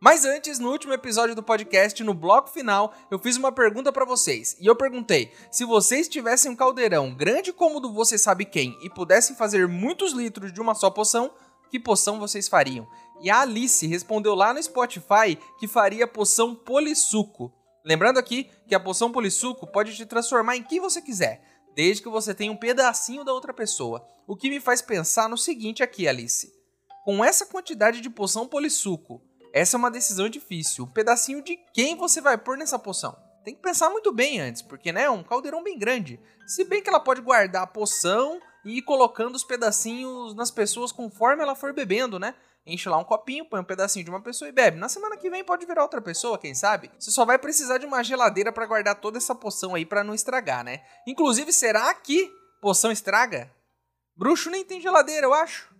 Mas antes, no último episódio do podcast, no bloco final, eu fiz uma pergunta para vocês. E eu perguntei: se vocês tivessem um caldeirão grande como o do você sabe quem e pudessem fazer muitos litros de uma só poção, que poção vocês fariam? E a Alice respondeu lá no Spotify que faria poção polissuco. Lembrando aqui que a poção polissuco pode te transformar em quem você quiser, desde que você tenha um pedacinho da outra pessoa. O que me faz pensar no seguinte aqui, Alice. Com essa quantidade de poção polissuco, essa é uma decisão difícil. Um pedacinho de quem você vai pôr nessa poção? Tem que pensar muito bem antes, porque né, é um caldeirão bem grande. Se bem que ela pode guardar a poção e ir colocando os pedacinhos nas pessoas conforme ela for bebendo, né? Enche lá um copinho, põe um pedacinho de uma pessoa e bebe. Na semana que vem pode virar outra pessoa, quem sabe? Você só vai precisar de uma geladeira para guardar toda essa poção aí para não estragar, né? Inclusive, será que poção estraga? Bruxo nem tem geladeira, eu acho.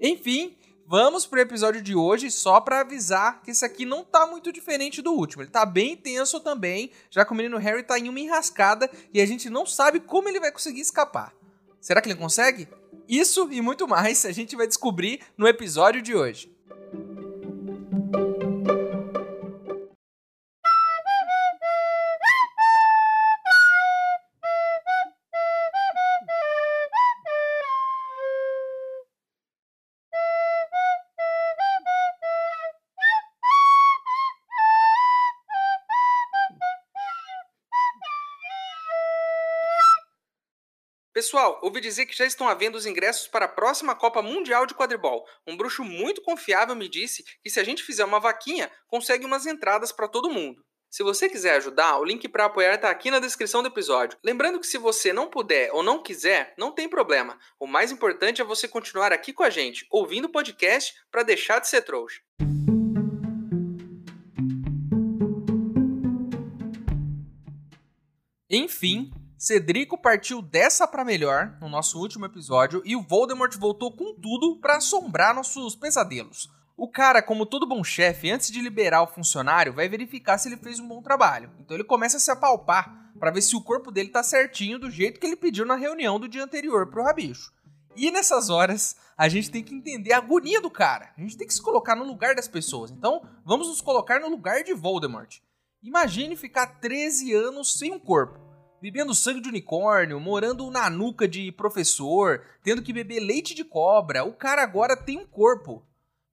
Enfim, Vamos pro episódio de hoje só para avisar que esse aqui não tá muito diferente do último. Ele tá bem tenso também, já que o menino Harry tá em uma enrascada e a gente não sabe como ele vai conseguir escapar. Será que ele consegue? Isso e muito mais a gente vai descobrir no episódio de hoje. Pessoal, ouvi dizer que já estão havendo os ingressos para a próxima Copa Mundial de Quadribol. Um bruxo muito confiável me disse que se a gente fizer uma vaquinha, consegue umas entradas para todo mundo. Se você quiser ajudar, o link para apoiar está aqui na descrição do episódio. Lembrando que se você não puder ou não quiser, não tem problema. O mais importante é você continuar aqui com a gente, ouvindo o podcast para deixar de ser trouxa. Enfim, Cedrico partiu dessa para melhor no nosso último episódio e o Voldemort voltou com tudo para assombrar nossos pesadelos. O cara, como todo bom chefe, antes de liberar o funcionário, vai verificar se ele fez um bom trabalho. Então ele começa a se apalpar para ver se o corpo dele tá certinho do jeito que ele pediu na reunião do dia anterior pro rabicho. E nessas horas, a gente tem que entender a agonia do cara. A gente tem que se colocar no lugar das pessoas. Então, vamos nos colocar no lugar de Voldemort. Imagine ficar 13 anos sem um corpo bebendo sangue de unicórnio, morando na nuca de professor, tendo que beber leite de cobra. O cara agora tem um corpo.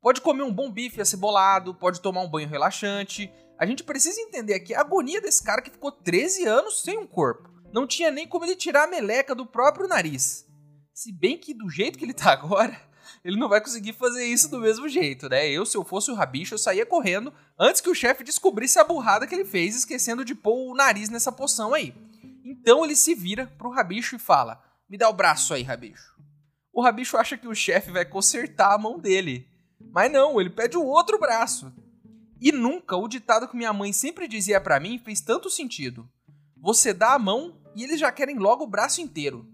Pode comer um bom bife acebolado, pode tomar um banho relaxante. A gente precisa entender aqui a agonia desse cara que ficou 13 anos sem um corpo. Não tinha nem como ele tirar a meleca do próprio nariz. Se bem que do jeito que ele tá agora, ele não vai conseguir fazer isso do mesmo jeito, né? Eu, se eu fosse o rabicho, eu saía correndo antes que o chefe descobrisse a burrada que ele fez, esquecendo de pôr o nariz nessa poção aí. Então ele se vira pro Rabicho e fala: Me dá o braço aí, Rabicho. O Rabicho acha que o chefe vai consertar a mão dele. Mas não, ele pede o outro braço. E nunca o ditado que minha mãe sempre dizia para mim fez tanto sentido. Você dá a mão e eles já querem logo o braço inteiro.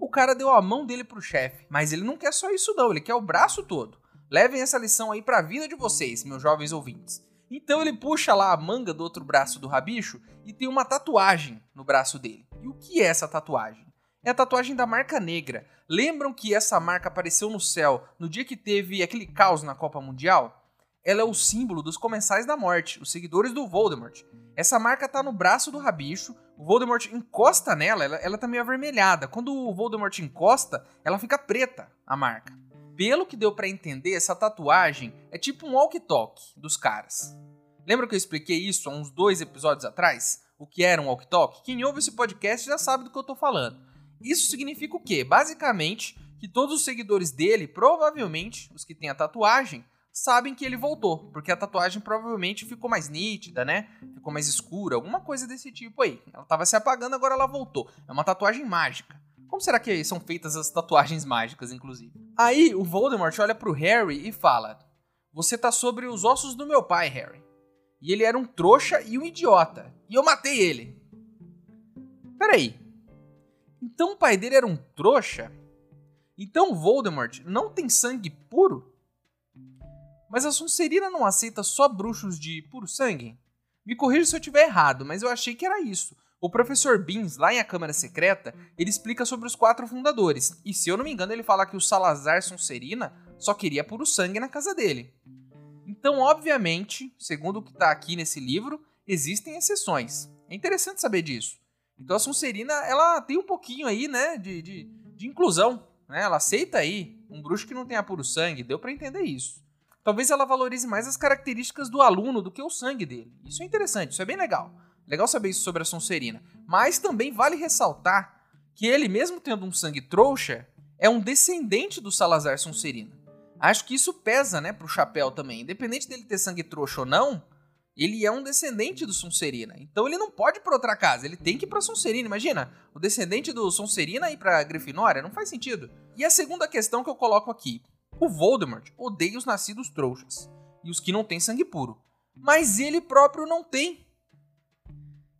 O cara deu a mão dele pro chefe, mas ele não quer só isso não, ele quer o braço todo. Levem essa lição aí pra vida de vocês, meus jovens ouvintes. Então ele puxa lá a manga do outro braço do rabicho e tem uma tatuagem no braço dele. E o que é essa tatuagem? É a tatuagem da marca negra. Lembram que essa marca apareceu no céu no dia que teve aquele caos na Copa Mundial? Ela é o símbolo dos comensais da morte, os seguidores do Voldemort. Essa marca tá no braço do rabicho, o Voldemort encosta nela, ela, ela tá meio avermelhada. Quando o Voldemort encosta, ela fica preta, a marca pelo que deu para entender, essa tatuagem é tipo um walk-talk dos caras. Lembra que eu expliquei isso há uns dois episódios atrás? O que era um walk-talk? Quem ouve esse podcast já sabe do que eu tô falando. Isso significa o quê? Basicamente, que todos os seguidores dele, provavelmente os que têm a tatuagem, sabem que ele voltou, porque a tatuagem provavelmente ficou mais nítida, né? Ficou mais escura, alguma coisa desse tipo aí. Ela tava se apagando, agora ela voltou. É uma tatuagem mágica. Como será que são feitas as tatuagens mágicas, inclusive? Aí o Voldemort olha pro Harry e fala: Você tá sobre os ossos do meu pai, Harry. E ele era um trouxa e um idiota. E eu matei ele. Peraí. Então o pai dele era um trouxa? Então Voldemort não tem sangue puro? Mas a Sonserina não aceita só bruxos de puro sangue? Me corrija se eu estiver errado, mas eu achei que era isso. O professor Beans, lá em A Câmara Secreta, ele explica sobre os quatro fundadores. E se eu não me engano, ele fala que o Salazar Sonserina só queria puro sangue na casa dele. Então, obviamente, segundo o que está aqui nesse livro, existem exceções. É interessante saber disso. Então a Sonserina, ela tem um pouquinho aí, né, de, de, de inclusão. Né? Ela aceita aí um bruxo que não tenha puro sangue. Deu para entender isso. Talvez ela valorize mais as características do aluno do que o sangue dele. Isso é interessante, isso é bem legal. Legal saber isso sobre a Sonserina. Mas também vale ressaltar que ele, mesmo tendo um sangue trouxa, é um descendente do Salazar Sonserina. Acho que isso pesa, né, pro chapéu também. Independente dele ter sangue trouxa ou não, ele é um descendente do Sonserina. Então ele não pode ir pra outra casa, ele tem que ir pra Sonserina. Imagina, o descendente do Sonserina ir pra Grifinória, não faz sentido. E a segunda questão que eu coloco aqui. O Voldemort odeia os nascidos trouxas e os que não têm sangue puro. Mas ele próprio não tem.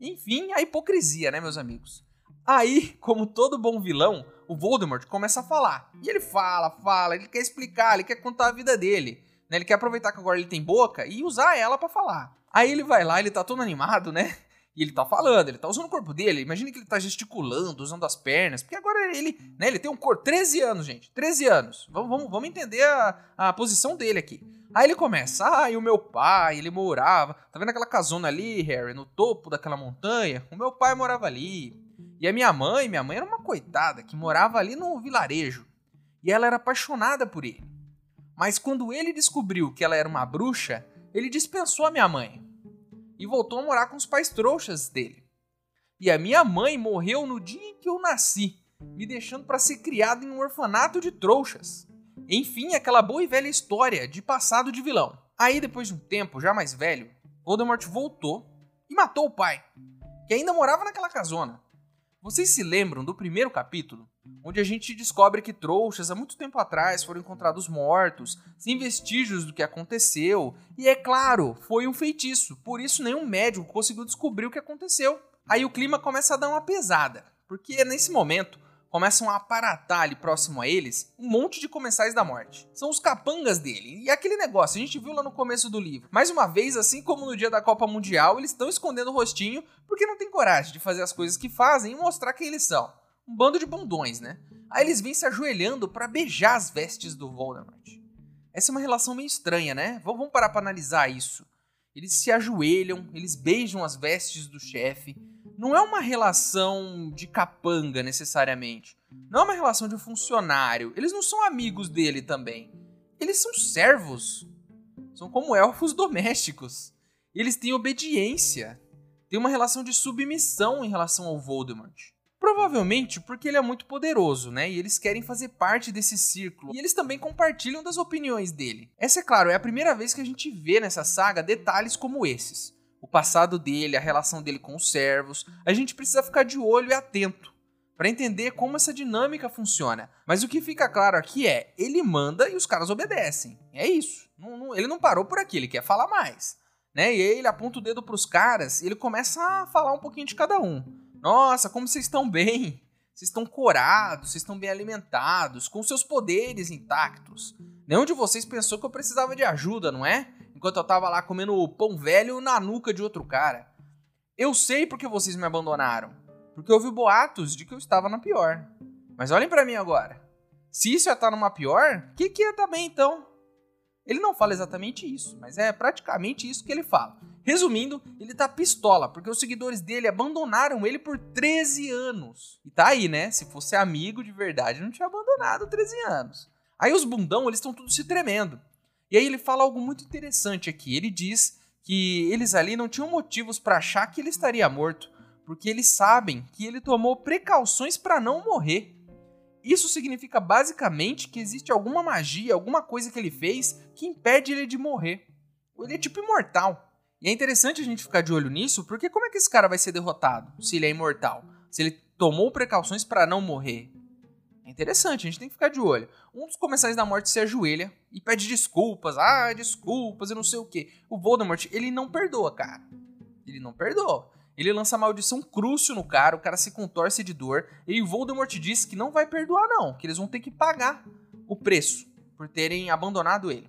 Enfim, a hipocrisia, né, meus amigos? Aí, como todo bom vilão, o Voldemort começa a falar. E ele fala, fala, ele quer explicar, ele quer contar a vida dele. Né? Ele quer aproveitar que agora ele tem boca e usar ela para falar. Aí ele vai lá, ele tá todo animado, né? E ele tá falando, ele tá usando o corpo dele. Imagina que ele tá gesticulando, usando as pernas. Porque agora ele, né, ele tem um corpo. 13 anos, gente. 13 anos. Vamos, vamos, vamos entender a, a posição dele aqui. Aí ele começa, ah, e o meu pai, ele morava. Tá vendo aquela casona ali, Harry, no topo daquela montanha? O meu pai morava ali. E a minha mãe, minha mãe era uma coitada que morava ali no vilarejo. E ela era apaixonada por ele. Mas quando ele descobriu que ela era uma bruxa, ele dispensou a minha mãe e voltou a morar com os pais trouxas dele. E a minha mãe morreu no dia em que eu nasci, me deixando para ser criado em um orfanato de trouxas. Enfim, aquela boa e velha história de passado de vilão. Aí, depois de um tempo, já mais velho, Voldemort voltou e matou o pai, que ainda morava naquela casona. Vocês se lembram do primeiro capítulo? Onde a gente descobre que trouxas há muito tempo atrás foram encontrados mortos, sem vestígios do que aconteceu, e é claro, foi um feitiço, por isso nenhum médico conseguiu descobrir o que aconteceu. Aí o clima começa a dar uma pesada, porque nesse momento começam a aparatar ali próximo a eles um monte de comensais da morte. São os capangas dele. E aquele negócio, a gente viu lá no começo do livro. Mais uma vez, assim como no dia da Copa Mundial, eles estão escondendo o rostinho porque não tem coragem de fazer as coisas que fazem e mostrar quem eles são. Um bando de bundões, né? Aí eles vêm se ajoelhando para beijar as vestes do Voldemort. Essa é uma relação meio estranha, né? Vamos parar para analisar isso. Eles se ajoelham, eles beijam as vestes do chefe não é uma relação de capanga necessariamente. Não é uma relação de funcionário. Eles não são amigos dele também. Eles são servos. São como elfos domésticos. Eles têm obediência. Tem uma relação de submissão em relação ao Voldemort. Provavelmente porque ele é muito poderoso, né? E eles querem fazer parte desse círculo. E eles também compartilham das opiniões dele. Essa, é claro, é a primeira vez que a gente vê nessa saga detalhes como esses o passado dele, a relação dele com os servos. A gente precisa ficar de olho e atento para entender como essa dinâmica funciona. Mas o que fica claro aqui é, ele manda e os caras obedecem. É isso. Não, não, ele não parou por aqui, ele quer falar mais. Né? E aí ele aponta o dedo para os caras e ele começa a falar um pouquinho de cada um. Nossa, como vocês estão bem. Vocês estão corados, vocês estão bem alimentados, com seus poderes intactos. Nenhum de vocês pensou que eu precisava de ajuda, não é? Enquanto eu tava lá comendo pão velho na nuca de outro cara. Eu sei porque vocês me abandonaram. Porque houve boatos de que eu estava na pior. Mas olhem para mim agora. Se isso ia estar tá numa pior, o que, que ia estar tá bem então? Ele não fala exatamente isso, mas é praticamente isso que ele fala. Resumindo, ele tá pistola, porque os seguidores dele abandonaram ele por 13 anos. E tá aí, né? Se fosse amigo de verdade, não tinha abandonado 13 anos. Aí os bundão, eles estão tudo se tremendo. E aí ele fala algo muito interessante aqui. Ele diz que eles ali não tinham motivos para achar que ele estaria morto, porque eles sabem que ele tomou precauções para não morrer. Isso significa basicamente que existe alguma magia, alguma coisa que ele fez que impede ele de morrer. Ele é tipo imortal. E é interessante a gente ficar de olho nisso, porque como é que esse cara vai ser derrotado se ele é imortal? Se ele tomou precauções para não morrer? Interessante, a gente tem que ficar de olho. Um dos comensais da morte se ajoelha e pede desculpas. Ah, desculpas, eu não sei o que. O Voldemort, ele não perdoa, cara. Ele não perdoa. Ele lança a maldição Crucio no cara, o cara se contorce de dor, e o Voldemort diz que não vai perdoar não, que eles vão ter que pagar o preço por terem abandonado ele.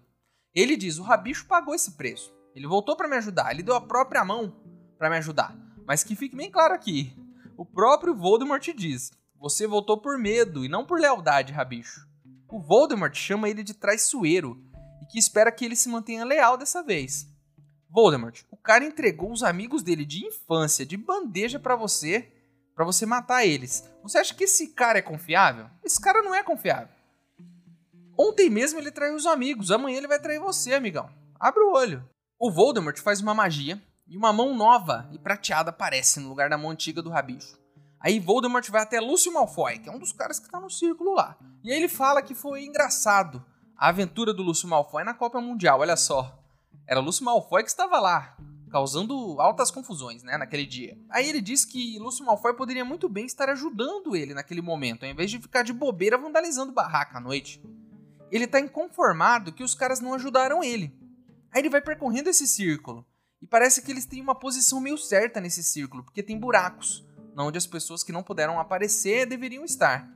Ele diz: "O Rabicho pagou esse preço. Ele voltou para me ajudar, ele deu a própria mão para me ajudar. Mas que fique bem claro aqui, o próprio Voldemort diz: "Você voltou por medo e não por lealdade, Rabicho." O Voldemort chama ele de traiçoeiro e que espera que ele se mantenha leal dessa vez. Voldemort, o cara entregou os amigos dele de infância de bandeja para você, para você matar eles. Você acha que esse cara é confiável? Esse cara não é confiável. Ontem mesmo ele traiu os amigos, amanhã ele vai trair você, amigão. Abre o olho. O Voldemort faz uma magia e uma mão nova e prateada aparece no lugar da mão antiga do rabicho. Aí Voldemort vai até Lúcio Malfoy, que é um dos caras que tá no círculo lá. E aí ele fala que foi engraçado a aventura do Lúcio Malfoy na Copa Mundial, olha só. Era Lúcio Malfoy que estava lá, causando altas confusões, né, naquele dia. Aí ele diz que Lúcio Malfoy poderia muito bem estar ajudando ele naquele momento, ao invés de ficar de bobeira vandalizando barraca à noite. Ele tá inconformado que os caras não ajudaram ele. Aí ele vai percorrendo esse círculo. E parece que eles têm uma posição meio certa nesse círculo, porque tem buracos onde as pessoas que não puderam aparecer deveriam estar.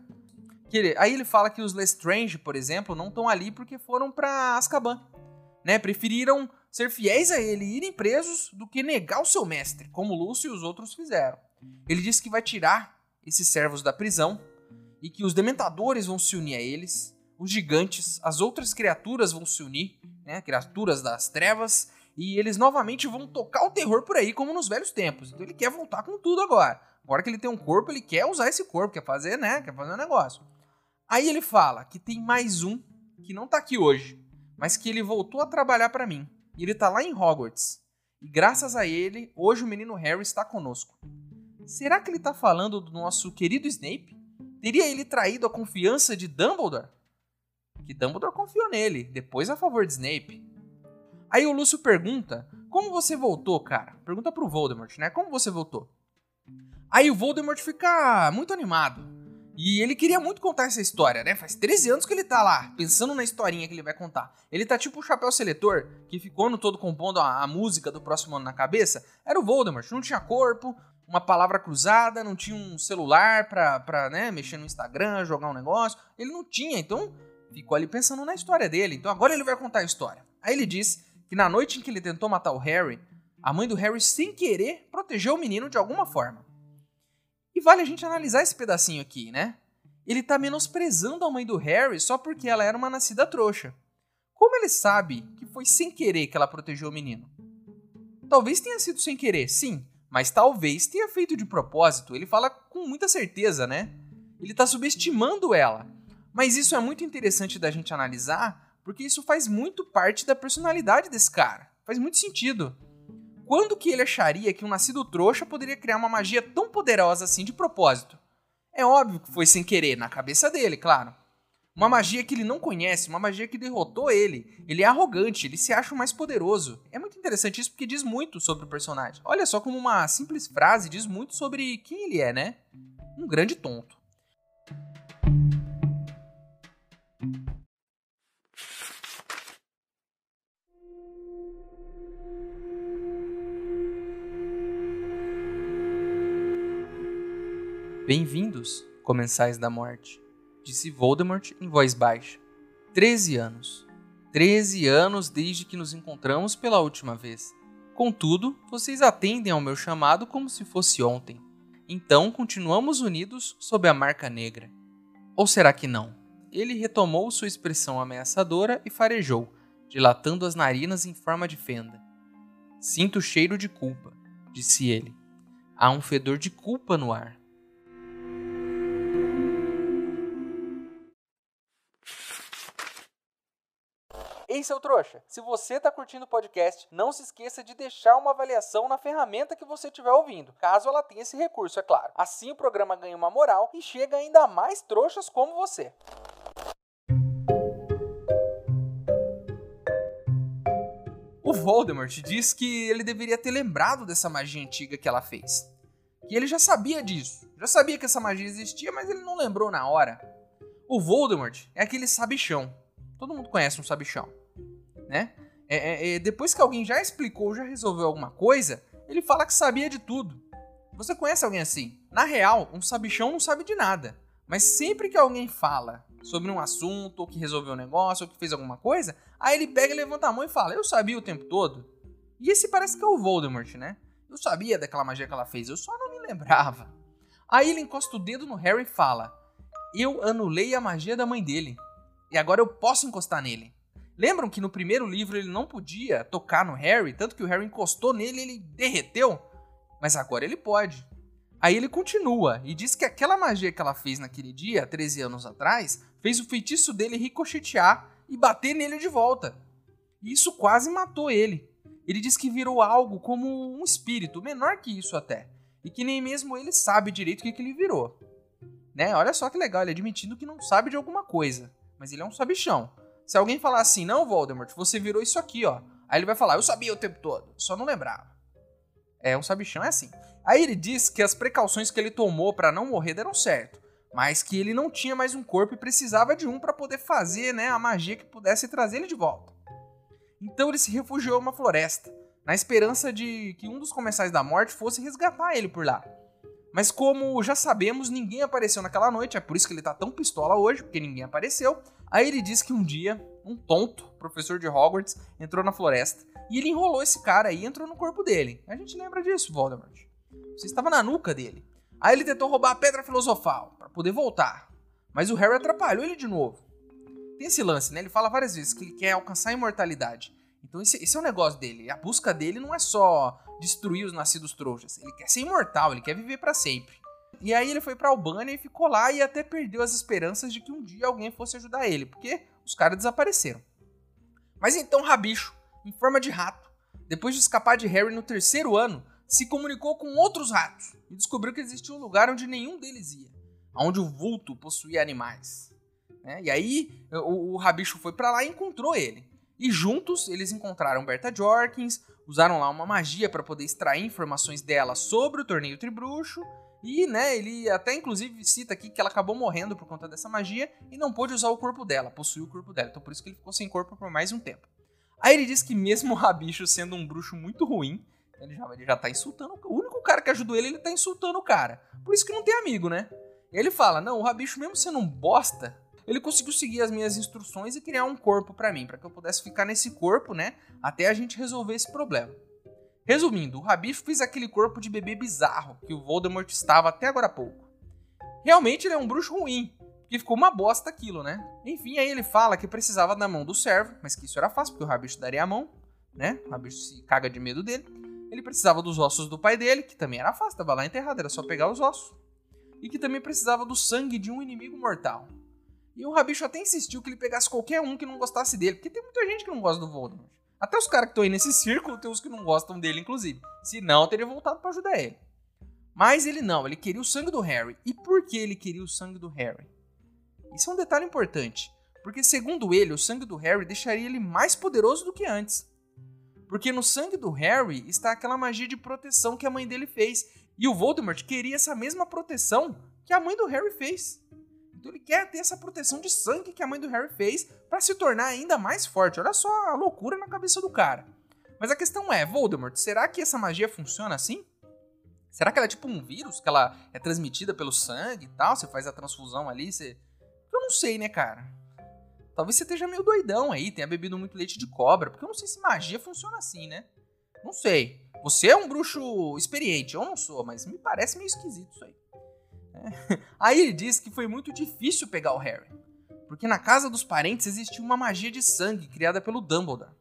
Aí ele fala que os Lestrange, por exemplo, não estão ali porque foram para Azkaban. Né? Preferiram ser fiéis a ele e irem presos do que negar o seu mestre, como Lúcio e os outros fizeram. Ele diz que vai tirar esses servos da prisão e que os dementadores vão se unir a eles, os gigantes, as outras criaturas vão se unir, né? criaturas das trevas, e eles novamente vão tocar o terror por aí, como nos velhos tempos. Então ele quer voltar com tudo agora. Agora que ele tem um corpo, ele quer usar esse corpo, quer fazer, né? Quer fazer um negócio. Aí ele fala que tem mais um que não tá aqui hoje, mas que ele voltou a trabalhar para mim. E ele tá lá em Hogwarts. E graças a ele, hoje o menino Harry está conosco. Será que ele tá falando do nosso querido Snape? Teria ele traído a confiança de Dumbledore? Que Dumbledore confiou nele, depois a favor de Snape. Aí o Lúcio pergunta: Como você voltou, cara? Pergunta pro Voldemort, né? Como você voltou? Aí o Voldemort fica muito animado. E ele queria muito contar essa história, né? Faz 13 anos que ele tá lá, pensando na historinha que ele vai contar. Ele tá tipo o chapéu seletor, que ficou no todo compondo a, a música do próximo ano na cabeça. Era o Voldemort, não tinha corpo, uma palavra cruzada, não tinha um celular pra, pra né, mexer no Instagram, jogar um negócio. Ele não tinha, então ficou ali pensando na história dele. Então agora ele vai contar a história. Aí ele diz que na noite em que ele tentou matar o Harry, a mãe do Harry, sem querer, protegeu o menino de alguma forma. E vale a gente analisar esse pedacinho aqui, né? Ele tá menosprezando a mãe do Harry só porque ela era uma nascida trouxa. Como ele sabe que foi sem querer que ela protegeu o menino? Talvez tenha sido sem querer, sim, mas talvez tenha feito de propósito. Ele fala com muita certeza, né? Ele tá subestimando ela. Mas isso é muito interessante da gente analisar, porque isso faz muito parte da personalidade desse cara. Faz muito sentido. Quando que ele acharia que um nascido trouxa poderia criar uma magia tão poderosa assim de propósito? É óbvio que foi sem querer, na cabeça dele, claro. Uma magia que ele não conhece, uma magia que derrotou ele. Ele é arrogante, ele se acha o mais poderoso. É muito interessante isso porque diz muito sobre o personagem. Olha só como uma simples frase diz muito sobre quem ele é, né? Um grande tonto. Bem-vindos, comensais da morte, disse Voldemort em voz baixa. Treze anos. Treze anos desde que nos encontramos pela última vez. Contudo, vocês atendem ao meu chamado como se fosse ontem. Então continuamos unidos sob a marca negra. Ou será que não? Ele retomou sua expressão ameaçadora e farejou, dilatando as narinas em forma de fenda. Sinto cheiro de culpa, disse ele. Há um fedor de culpa no ar. Ei, seu trouxa, se você está curtindo o podcast, não se esqueça de deixar uma avaliação na ferramenta que você estiver ouvindo, caso ela tenha esse recurso, é claro. Assim o programa ganha uma moral e chega ainda mais trouxas como você. O Voldemort diz que ele deveria ter lembrado dessa magia antiga que ela fez. Que ele já sabia disso, já sabia que essa magia existia, mas ele não lembrou na hora. O Voldemort é aquele sabichão. Todo mundo conhece um sabichão né? É, é, é, depois que alguém já explicou, já resolveu alguma coisa, ele fala que sabia de tudo. Você conhece alguém assim? Na real, um sabichão não sabe de nada. Mas sempre que alguém fala sobre um assunto, ou que resolveu um negócio, ou que fez alguma coisa, aí ele pega e levanta a mão e fala: Eu sabia o tempo todo. E esse parece que é o Voldemort, né? Eu sabia daquela magia que ela fez, eu só não me lembrava. Aí ele encosta o dedo no Harry e fala: Eu anulei a magia da mãe dele. E agora eu posso encostar nele. Lembram que no primeiro livro ele não podia tocar no Harry, tanto que o Harry encostou nele e ele derreteu? Mas agora ele pode. Aí ele continua e diz que aquela magia que ela fez naquele dia, 13 anos atrás, fez o feitiço dele ricochetear e bater nele de volta. E isso quase matou ele. Ele diz que virou algo como um espírito, menor que isso até. E que nem mesmo ele sabe direito o que, que ele virou. Né? Olha só que legal, ele admitindo que não sabe de alguma coisa. Mas ele é um sabichão. Se alguém falar assim, não, Voldemort, você virou isso aqui, ó. Aí ele vai falar, eu sabia o tempo todo, só não lembrava. É, um sabichão é assim. Aí ele diz que as precauções que ele tomou para não morrer deram certo, mas que ele não tinha mais um corpo e precisava de um para poder fazer né, a magia que pudesse trazer ele de volta. Então ele se refugiou em uma floresta, na esperança de que um dos comensais da morte fosse resgatar ele por lá. Mas como já sabemos, ninguém apareceu naquela noite, é por isso que ele tá tão pistola hoje, porque ninguém apareceu. Aí ele diz que um dia, um tonto, professor de Hogwarts, entrou na floresta e ele enrolou esse cara aí e entrou no corpo dele. A gente lembra disso, Voldemort. Você estava na nuca dele. Aí ele tentou roubar a pedra filosofal para poder voltar. Mas o Harry atrapalhou ele de novo. Tem esse lance, né? Ele fala várias vezes que ele quer alcançar a imortalidade. Então esse, esse é o negócio dele. A busca dele não é só destruir os nascidos trouxas. Ele quer ser imortal, ele quer viver para sempre. E aí ele foi para Albânia e ficou lá e até perdeu as esperanças de que um dia alguém fosse ajudar ele, porque os caras desapareceram. Mas então Rabicho, em forma de rato, depois de escapar de Harry no terceiro ano, se comunicou com outros ratos e descobriu que existia um lugar onde nenhum deles ia, onde o vulto possuía animais. Né? E aí o, o Rabicho foi para lá e encontrou ele. E juntos eles encontraram Berta Jorkins, usaram lá uma magia para poder extrair informações dela sobre o torneio Tribruxo. E, né, ele até inclusive cita aqui que ela acabou morrendo por conta dessa magia e não pôde usar o corpo dela, possuiu o corpo dela. Então por isso que ele ficou sem corpo por mais um tempo. Aí ele diz que mesmo o Rabicho sendo um bruxo muito ruim, ele já, ele já tá insultando. O único cara que ajudou ele, ele tá insultando o cara. Por isso que não tem amigo, né? Ele fala: Não, o Rabicho, mesmo sendo um bosta, ele conseguiu seguir as minhas instruções e criar um corpo para mim, para que eu pudesse ficar nesse corpo, né? Até a gente resolver esse problema. Resumindo, o Rabicho fez aquele corpo de bebê bizarro que o Voldemort estava até agora há pouco. Realmente ele é um bruxo ruim, porque ficou uma bosta aquilo, né? Enfim, aí ele fala que precisava da mão do servo, mas que isso era fácil, porque o Rabicho daria a mão, né? O Rabicho se caga de medo dele. Ele precisava dos ossos do pai dele, que também era fácil, estava lá enterrado, era só pegar os ossos. E que também precisava do sangue de um inimigo mortal. E o Rabicho até insistiu que ele pegasse qualquer um que não gostasse dele, porque tem muita gente que não gosta do Voldemort. Até os caras que estão aí nesse círculo tem os que não gostam dele, inclusive. Se não, teria voltado para ajudar ele. Mas ele não, ele queria o sangue do Harry. E por que ele queria o sangue do Harry? Isso é um detalhe importante, porque segundo ele, o sangue do Harry deixaria ele mais poderoso do que antes. Porque no sangue do Harry está aquela magia de proteção que a mãe dele fez. E o Voldemort queria essa mesma proteção que a mãe do Harry fez. Então ele quer ter essa proteção de sangue que a mãe do Harry fez para se tornar ainda mais forte. Olha só a loucura na cabeça do cara. Mas a questão é, Voldemort, será que essa magia funciona assim? Será que ela é tipo um vírus, que ela é transmitida pelo sangue e tal? Você faz a transfusão ali, você... Eu não sei, né, cara? Talvez você esteja meio doidão aí, tenha bebido muito leite de cobra, porque eu não sei se magia funciona assim, né? Não sei. Você é um bruxo experiente, eu não sou, mas me parece meio esquisito isso aí. Aí ele diz que foi muito difícil pegar o Harry, porque na casa dos parentes existia uma magia de sangue criada pelo Dumbledore.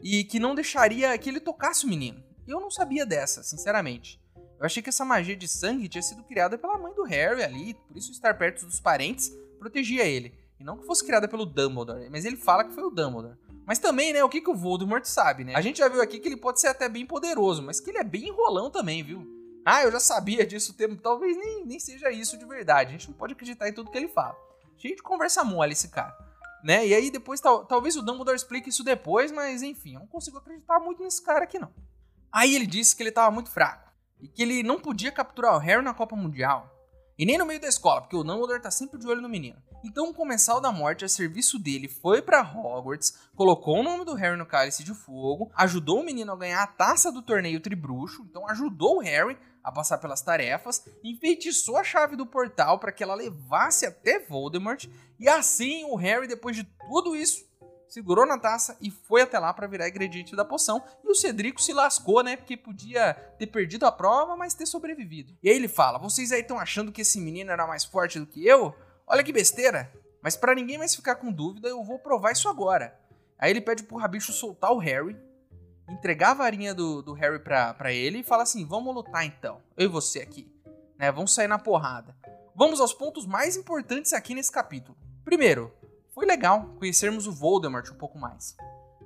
E que não deixaria que ele tocasse o menino. Eu não sabia dessa, sinceramente. Eu achei que essa magia de sangue tinha sido criada pela mãe do Harry ali, por isso estar perto dos parentes protegia ele. E não que fosse criada pelo Dumbledore, mas ele fala que foi o Dumbledore. Mas também, né, o que, que o Voldemort sabe, né? A gente já viu aqui que ele pode ser até bem poderoso, mas que ele é bem enrolão também, viu? Ah, eu já sabia disso o tempo. Talvez nem, nem seja isso de verdade. A gente não pode acreditar em tudo que ele fala. Cheio de conversa mole esse cara. Né? E aí depois, tal, talvez o Dumbledore explique isso depois, mas enfim, eu não consigo acreditar muito nesse cara aqui não. Aí ele disse que ele estava muito fraco e que ele não podia capturar o Harry na Copa Mundial E nem no meio da escola, porque o Dumbledore tá sempre de olho no menino. Então o Comensal da Morte, a serviço dele, foi para Hogwarts, colocou o nome do Harry no Cálice de Fogo, ajudou o menino a ganhar a taça do torneio Tribruxo, então ajudou o Harry a passar pelas tarefas, enfeitiçou a chave do portal para que ela levasse até Voldemort, e assim o Harry, depois de tudo isso, segurou na taça e foi até lá para virar ingrediente da poção. E o Cedrico se lascou, né? Porque podia ter perdido a prova, mas ter sobrevivido. E aí ele fala: Vocês aí estão achando que esse menino era mais forte do que eu? Olha que besteira. Mas para ninguém mais ficar com dúvida, eu vou provar isso agora. Aí ele pede pro Rabicho soltar o Harry, entregar a varinha do, do Harry pra, pra ele e fala assim: Vamos lutar então, eu e você aqui. Né? Vamos sair na porrada. Vamos aos pontos mais importantes aqui nesse capítulo. Primeiro, foi legal conhecermos o Voldemort um pouco mais.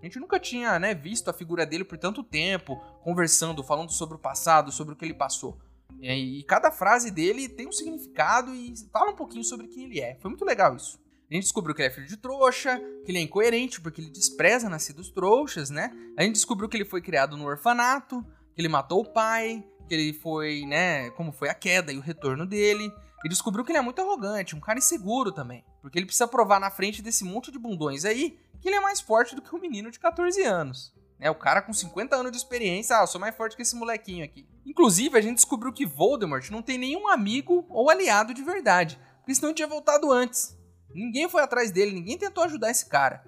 A gente nunca tinha né, visto a figura dele por tanto tempo, conversando, falando sobre o passado, sobre o que ele passou. E, cada frase dele tem um significado e fala um pouquinho sobre quem ele é. Foi muito legal isso. A gente descobriu que ele é filho de trouxa, que ele é incoerente porque ele despreza nascidos trouxas, né? A gente descobriu que ele foi criado no orfanato, que ele matou o pai, que ele foi, né, como foi a queda e o retorno dele. E descobriu que ele é muito arrogante, um cara inseguro também. Porque ele precisa provar na frente desse monte de bundões aí que ele é mais forte do que um menino de 14 anos. É, o cara com 50 anos de experiência, ah, eu sou mais forte que esse molequinho aqui. Inclusive, a gente descobriu que Voldemort não tem nenhum amigo ou aliado de verdade. Porque senão tinha voltado antes. Ninguém foi atrás dele, ninguém tentou ajudar esse cara.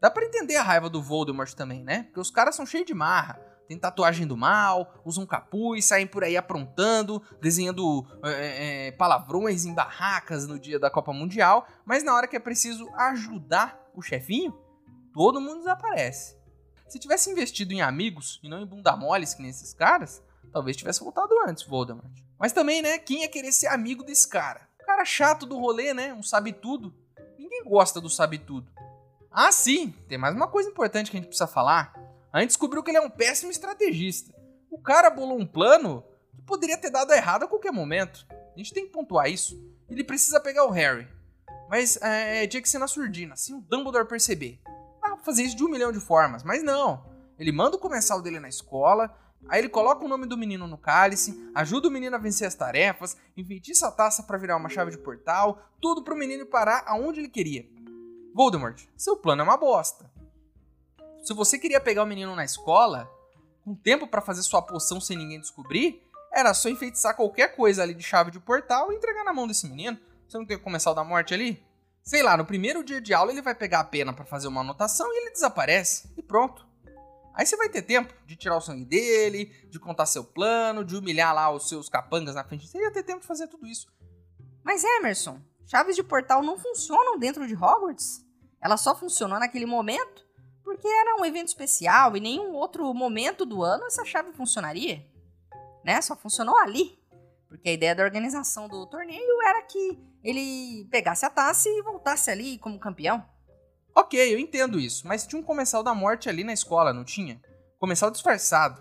Dá para entender a raiva do Voldemort também, né? Porque os caras são cheios de marra tem tatuagem do mal, usam capuz, saem por aí aprontando, desenhando é, é, palavrões em barracas no dia da Copa Mundial, mas na hora que é preciso ajudar o chefinho, todo mundo desaparece. Se tivesse investido em amigos e não em bunda moles que nem esses caras, talvez tivesse voltado antes, Voldemort. Mas também, né, quem ia querer ser amigo desse cara? Cara chato do rolê, né, um sabe tudo. Ninguém gosta do sabe tudo. Ah, sim, tem mais uma coisa importante que a gente precisa falar a gente descobriu que ele é um péssimo estrategista. O cara bolou um plano que poderia ter dado errado a qualquer momento. A gente tem que pontuar isso. Ele precisa pegar o Harry. Mas é, tinha que ser na surdina, assim o Dumbledore perceber. Pra fazer isso de um milhão de formas, mas não. Ele manda o comensal dele na escola, aí ele coloca o nome do menino no cálice, ajuda o menino a vencer as tarefas, enfeitiça a taça para virar uma chave de portal, tudo pro menino parar aonde ele queria. Voldemort, seu plano é uma bosta se você queria pegar o menino na escola, com tempo para fazer sua poção sem ninguém descobrir, era só enfeitiçar qualquer coisa ali de chave de portal e entregar na mão desse menino. Você não tem que começar o da morte ali? Sei lá, no primeiro dia de aula ele vai pegar a pena para fazer uma anotação e ele desaparece. E pronto. Aí você vai ter tempo de tirar o sangue dele, de contar seu plano, de humilhar lá os seus capangas na frente. Você ia ter tempo de fazer tudo isso. Mas Emerson, chaves de portal não funcionam dentro de Hogwarts? Ela só funcionou naquele momento porque era um evento especial e nenhum outro momento do ano essa chave funcionaria. Né? Só funcionou ali. Porque a ideia da organização do torneio era que ele pegasse a taça e voltasse ali como campeão. Ok, eu entendo isso, mas tinha um comensal da morte ali na escola, não tinha? Comensal disfarçado.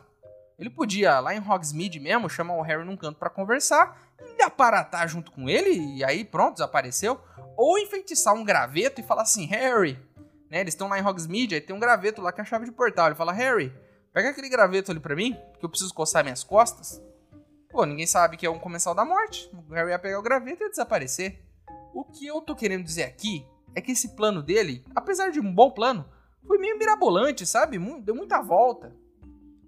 Ele podia, lá em Hogsmeade mesmo, chamar o Harry num canto para conversar e aparatar junto com ele, e aí pronto, desapareceu. Ou enfeitiçar um graveto e falar assim: Harry, né? Eles estão lá em Hogsmeade, aí tem um graveto lá que é a chave de portal. Ele fala, Harry, pega aquele graveto ali pra mim, que eu preciso coçar minhas costas. Pô, ninguém sabe que é um comensal da morte. O Harry ia pegar o graveto e ia desaparecer. O que eu tô querendo dizer aqui é que esse plano dele, apesar de um bom plano, foi meio mirabolante, sabe? Deu muita volta.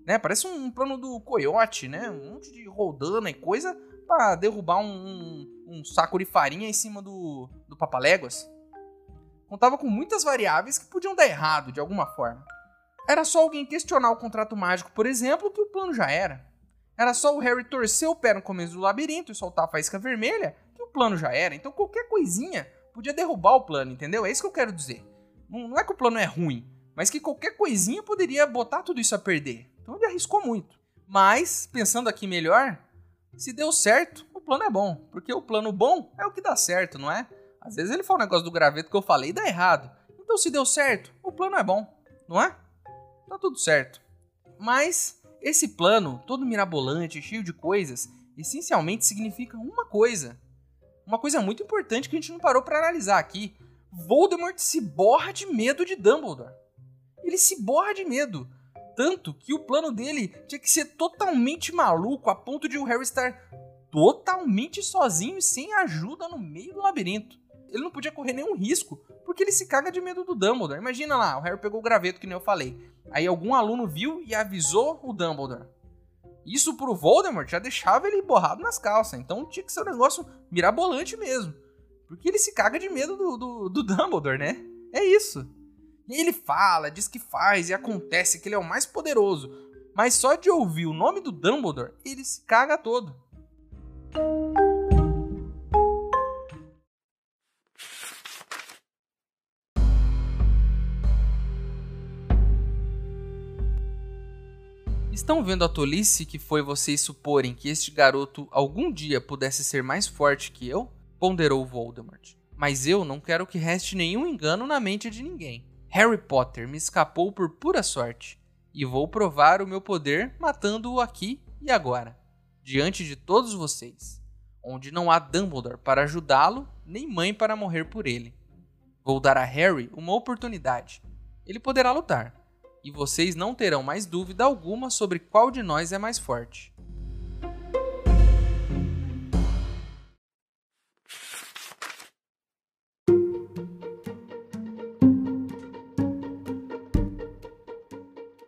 Né? Parece um plano do coiote, né? Um monte de rodana e coisa para derrubar um, um, um, saco de farinha em cima do, do Papaléguas contava com muitas variáveis que podiam dar errado de alguma forma. Era só alguém questionar o contrato mágico, por exemplo, que o plano já era. Era só o Harry torcer o pé no começo do labirinto e soltar a faísca vermelha, que o plano já era. Então qualquer coisinha podia derrubar o plano, entendeu? É isso que eu quero dizer. Não é que o plano é ruim, mas que qualquer coisinha poderia botar tudo isso a perder. Então ele arriscou muito. Mas, pensando aqui melhor, se deu certo, o plano é bom. Porque o plano bom é o que dá certo, não é? Às vezes ele fala um negócio do graveto que eu falei e dá errado. Então se deu certo, o plano é bom, não é? Tá tudo certo. Mas esse plano, todo mirabolante, cheio de coisas, essencialmente significa uma coisa. Uma coisa muito importante que a gente não parou para analisar aqui. Voldemort se borra de medo de Dumbledore. Ele se borra de medo. Tanto que o plano dele tinha que ser totalmente maluco a ponto de o Harry estar totalmente sozinho e sem ajuda no meio do labirinto. Ele não podia correr nenhum risco, porque ele se caga de medo do Dumbledore. Imagina lá, o Harry pegou o graveto, que nem eu falei. Aí algum aluno viu e avisou o Dumbledore. Isso pro Voldemort já deixava ele borrado nas calças. Então tinha que ser um negócio mirabolante mesmo. Porque ele se caga de medo do, do, do Dumbledore, né? É isso. E ele fala, diz que faz e acontece que ele é o mais poderoso. Mas só de ouvir o nome do Dumbledore, ele se caga todo. Estão vendo a tolice que foi vocês suporem que este garoto algum dia pudesse ser mais forte que eu? Ponderou Voldemort. Mas eu não quero que reste nenhum engano na mente de ninguém. Harry Potter me escapou por pura sorte, e vou provar o meu poder matando-o aqui e agora, diante de todos vocês, onde não há Dumbledore para ajudá-lo, nem mãe para morrer por ele. Vou dar a Harry uma oportunidade. Ele poderá lutar, e vocês não terão mais dúvida alguma sobre qual de nós é mais forte.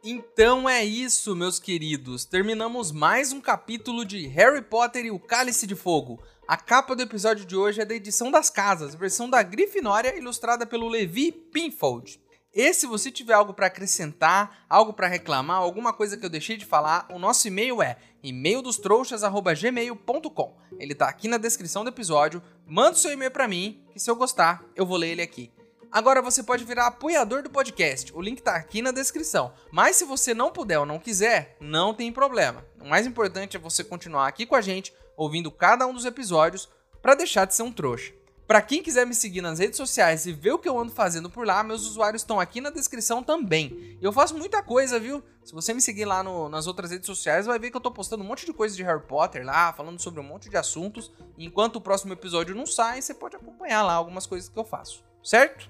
Então é isso, meus queridos. Terminamos mais um capítulo de Harry Potter e o Cálice de Fogo. A capa do episódio de hoje é da edição das casas, versão da Grifinória, ilustrada pelo Levi Pinfold. E se você tiver algo para acrescentar, algo para reclamar, alguma coisa que eu deixei de falar, o nosso e-mail é e-maildostrouxas@gmail.com. Ele tá aqui na descrição do episódio. Manda seu e-mail para mim, que se eu gostar, eu vou ler ele aqui. Agora você pode virar apoiador do podcast, o link tá aqui na descrição. Mas se você não puder ou não quiser, não tem problema. O mais importante é você continuar aqui com a gente, ouvindo cada um dos episódios, para deixar de ser um trouxa. Para quem quiser me seguir nas redes sociais e ver o que eu ando fazendo por lá, meus usuários estão aqui na descrição também. Eu faço muita coisa, viu? Se você me seguir lá no, nas outras redes sociais, vai ver que eu tô postando um monte de coisa de Harry Potter lá, falando sobre um monte de assuntos. Enquanto o próximo episódio não sai, você pode acompanhar lá algumas coisas que eu faço, certo?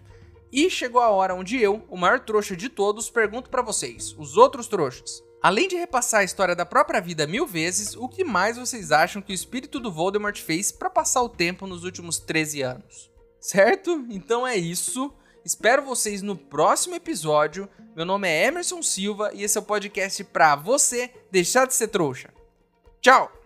E chegou a hora onde eu, o maior trouxa de todos, pergunto para vocês, os outros trouxas. Além de repassar a história da própria vida mil vezes, o que mais vocês acham que o espírito do Voldemort fez para passar o tempo nos últimos 13 anos? Certo? Então é isso. Espero vocês no próximo episódio. Meu nome é Emerson Silva e esse é o podcast pra você deixar de ser trouxa. Tchau!